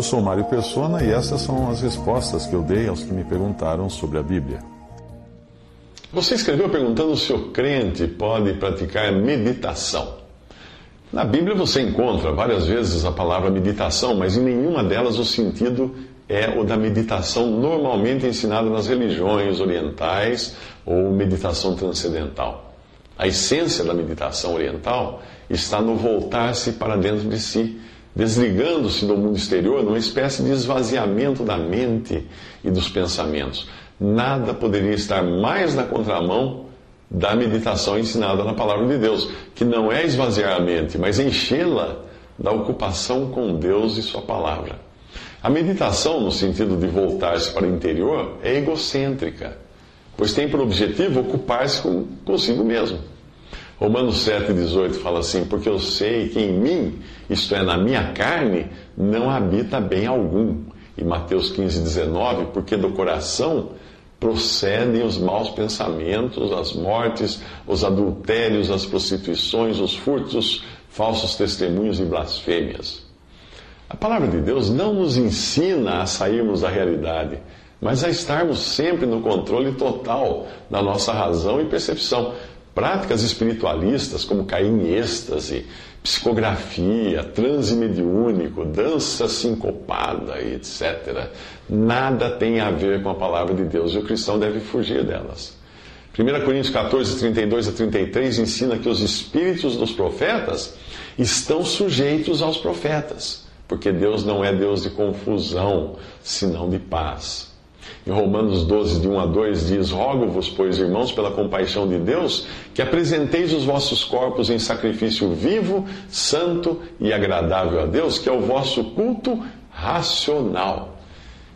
Eu sou Mário Persona e essas são as respostas que eu dei aos que me perguntaram sobre a Bíblia. Você escreveu perguntando se o crente pode praticar meditação. Na Bíblia você encontra várias vezes a palavra meditação, mas em nenhuma delas o sentido é o da meditação normalmente ensinada nas religiões orientais ou meditação transcendental. A essência da meditação oriental está no voltar-se para dentro de si, desligando-se do mundo exterior numa espécie de esvaziamento da mente e dos pensamentos. Nada poderia estar mais na contramão da meditação ensinada na palavra de Deus, que não é esvaziar a mente, mas enchê-la da ocupação com Deus e Sua palavra. A meditação, no sentido de voltar-se para o interior, é egocêntrica, pois tem por objetivo ocupar-se consigo mesmo. Romanos 7,18 fala assim: Porque eu sei que em mim, isto é, na minha carne, não habita bem algum. E Mateus 15,19: Porque do coração procedem os maus pensamentos, as mortes, os adultérios, as prostituições, os furtos, falsos testemunhos e blasfêmias. A palavra de Deus não nos ensina a sairmos da realidade, mas a estarmos sempre no controle total da nossa razão e percepção. Práticas espiritualistas como cair em êxtase, psicografia, transe mediúnico, dança sincopada, etc. Nada tem a ver com a palavra de Deus e o cristão deve fugir delas. 1 Coríntios 14, 32 a 33 ensina que os espíritos dos profetas estão sujeitos aos profetas, porque Deus não é Deus de confusão, senão de paz. Em Romanos 12, de 1 a 2, diz: Rogo-vos, pois, irmãos, pela compaixão de Deus, que apresenteis os vossos corpos em sacrifício vivo, santo e agradável a Deus, que é o vosso culto racional.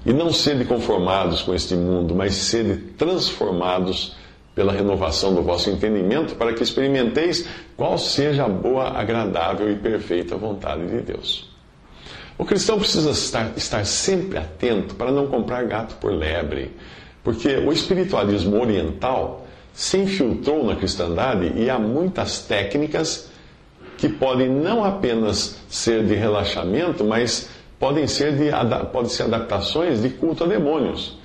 E não sede conformados com este mundo, mas sede transformados pela renovação do vosso entendimento, para que experimenteis qual seja a boa, agradável e perfeita vontade de Deus. O cristão precisa estar, estar sempre atento para não comprar gato por lebre, porque o espiritualismo oriental se infiltrou na cristandade e há muitas técnicas que podem não apenas ser de relaxamento, mas podem ser, de, podem ser adaptações de culto a demônios.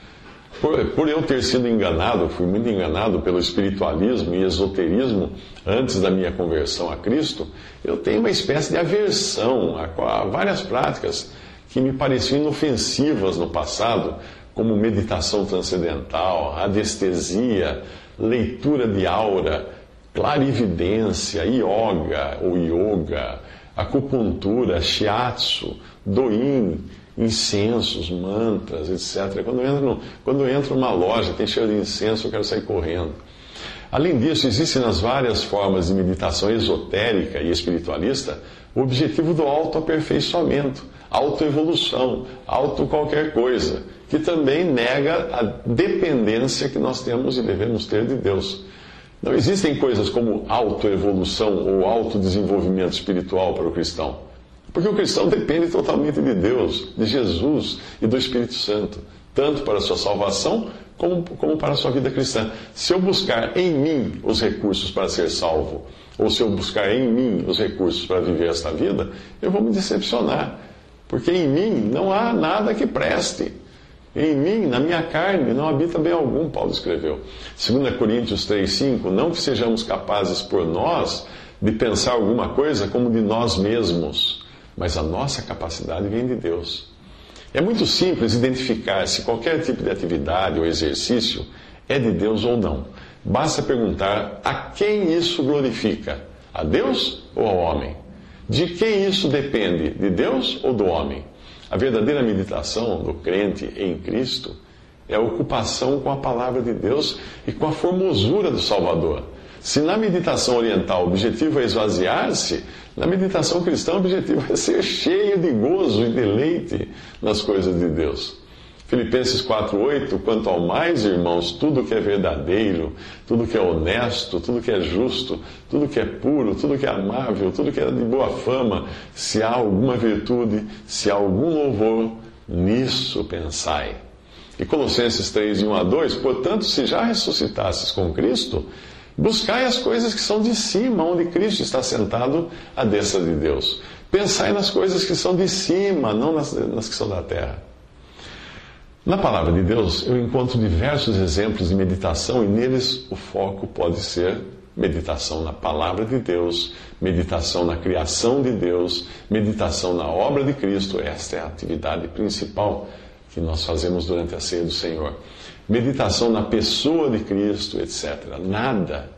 Por, por, eu ter sido enganado, fui muito enganado pelo espiritualismo e esoterismo antes da minha conversão a Cristo, eu tenho uma espécie de aversão a, a várias práticas que me pareciam inofensivas no passado, como meditação transcendental, radiestesia, leitura de aura, clarividência, yoga ou yoga, acupuntura, shiatsu, doin, incensos, mantras, etc. Quando eu, entro no, quando eu entro numa loja, tem cheiro de incenso, eu quero sair correndo. Além disso, existem nas várias formas de meditação esotérica e espiritualista o objetivo do autoaperfeiçoamento, autoevolução, auto qualquer coisa, que também nega a dependência que nós temos e devemos ter de Deus. Não existem coisas como autoevolução ou autodesenvolvimento espiritual para o cristão. Porque o cristão depende totalmente de Deus, de Jesus e do Espírito Santo, tanto para a sua salvação como, como para a sua vida cristã. Se eu buscar em mim os recursos para ser salvo, ou se eu buscar em mim os recursos para viver esta vida, eu vou me decepcionar. Porque em mim não há nada que preste. Em mim, na minha carne, não habita bem algum, Paulo escreveu. 2 Coríntios 3,5: Não que sejamos capazes por nós de pensar alguma coisa como de nós mesmos mas a nossa capacidade vem de Deus. É muito simples identificar se qualquer tipo de atividade ou exercício é de Deus ou não. Basta perguntar a quem isso glorifica: a Deus ou ao homem? De quem isso depende? De Deus ou do homem? A verdadeira meditação do crente em Cristo é a ocupação com a palavra de Deus e com a formosura do Salvador. Se na meditação oriental o objetivo é esvaziar-se, na meditação cristã o objetivo é ser cheio de gozo e deleite nas coisas de Deus. Filipenses 4:8, quanto ao mais, irmãos, tudo que é verdadeiro, tudo que é honesto, tudo que é justo, tudo que é puro, tudo que é amável, tudo que é de boa fama, se há alguma virtude, se há algum louvor, nisso pensai. E Colossenses 3, 1 a 2, portanto, se já ressuscitasses com Cristo, buscai as coisas que são de cima, onde Cristo está sentado à destra de Deus. Pensai nas coisas que são de cima, não nas, nas que são da terra. Na palavra de Deus, eu encontro diversos exemplos de meditação e neles o foco pode ser meditação na palavra de Deus, meditação na criação de Deus, meditação na obra de Cristo. Esta é a atividade principal que nós fazemos durante a ceia do Senhor. Meditação na pessoa de Cristo, etc. Nada,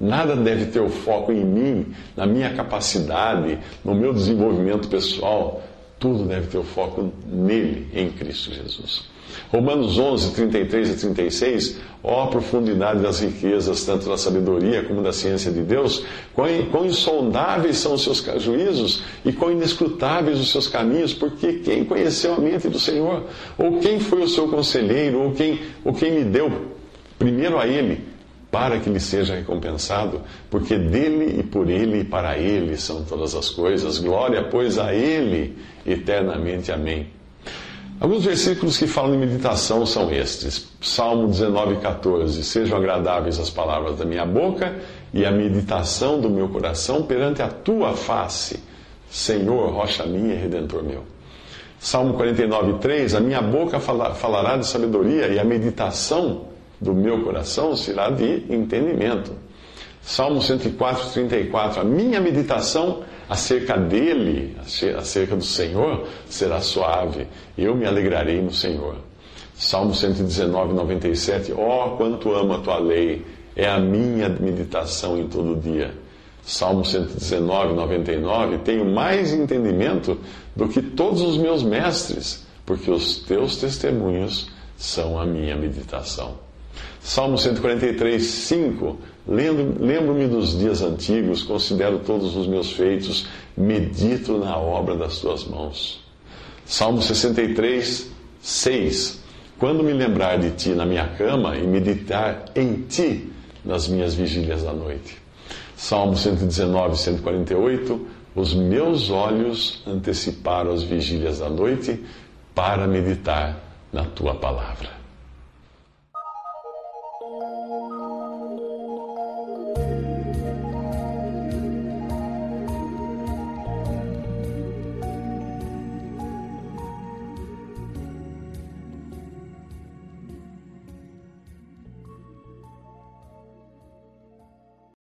nada deve ter o foco em mim, na minha capacidade, no meu desenvolvimento pessoal. Tudo deve ter o foco nele, em Cristo Jesus. Romanos 11, 33 e 36, ó a profundidade das riquezas, tanto da sabedoria como da ciência de Deus, quão, insondáveis são os seus juízos e quão inescrutáveis os seus caminhos, porque quem conheceu a mente do Senhor? Ou quem foi o seu conselheiro? Ou quem, ou quem lhe deu primeiro a ele, para que lhe seja recompensado? Porque dele e por ele e para ele são todas as coisas. Glória, pois, a ele eternamente. Amém. Alguns versículos que falam de meditação são estes. Salmo 19, 14. Sejam agradáveis as palavras da minha boca e a meditação do meu coração perante a tua face, Senhor, rocha minha e redentor meu. Salmo 49, 3. A minha boca falará de sabedoria e a meditação do meu coração será de entendimento. Salmo 104, 34. A minha meditação acerca dele, acerca do Senhor, será suave. Eu me alegrarei no Senhor. Salmo 119, 97. Ó, oh, quanto amo a tua lei, é a minha meditação em todo dia. Salmo 119, 99. Tenho mais entendimento do que todos os meus mestres, porque os teus testemunhos são a minha meditação. Salmo 143, 5. Lembro-me dos dias antigos, considero todos os meus feitos, medito na obra das tuas mãos. Salmo 63, 6. Quando me lembrar de ti na minha cama e meditar em ti nas minhas vigílias da noite. Salmo 119, 148. Os meus olhos anteciparam as vigílias da noite para meditar na tua palavra.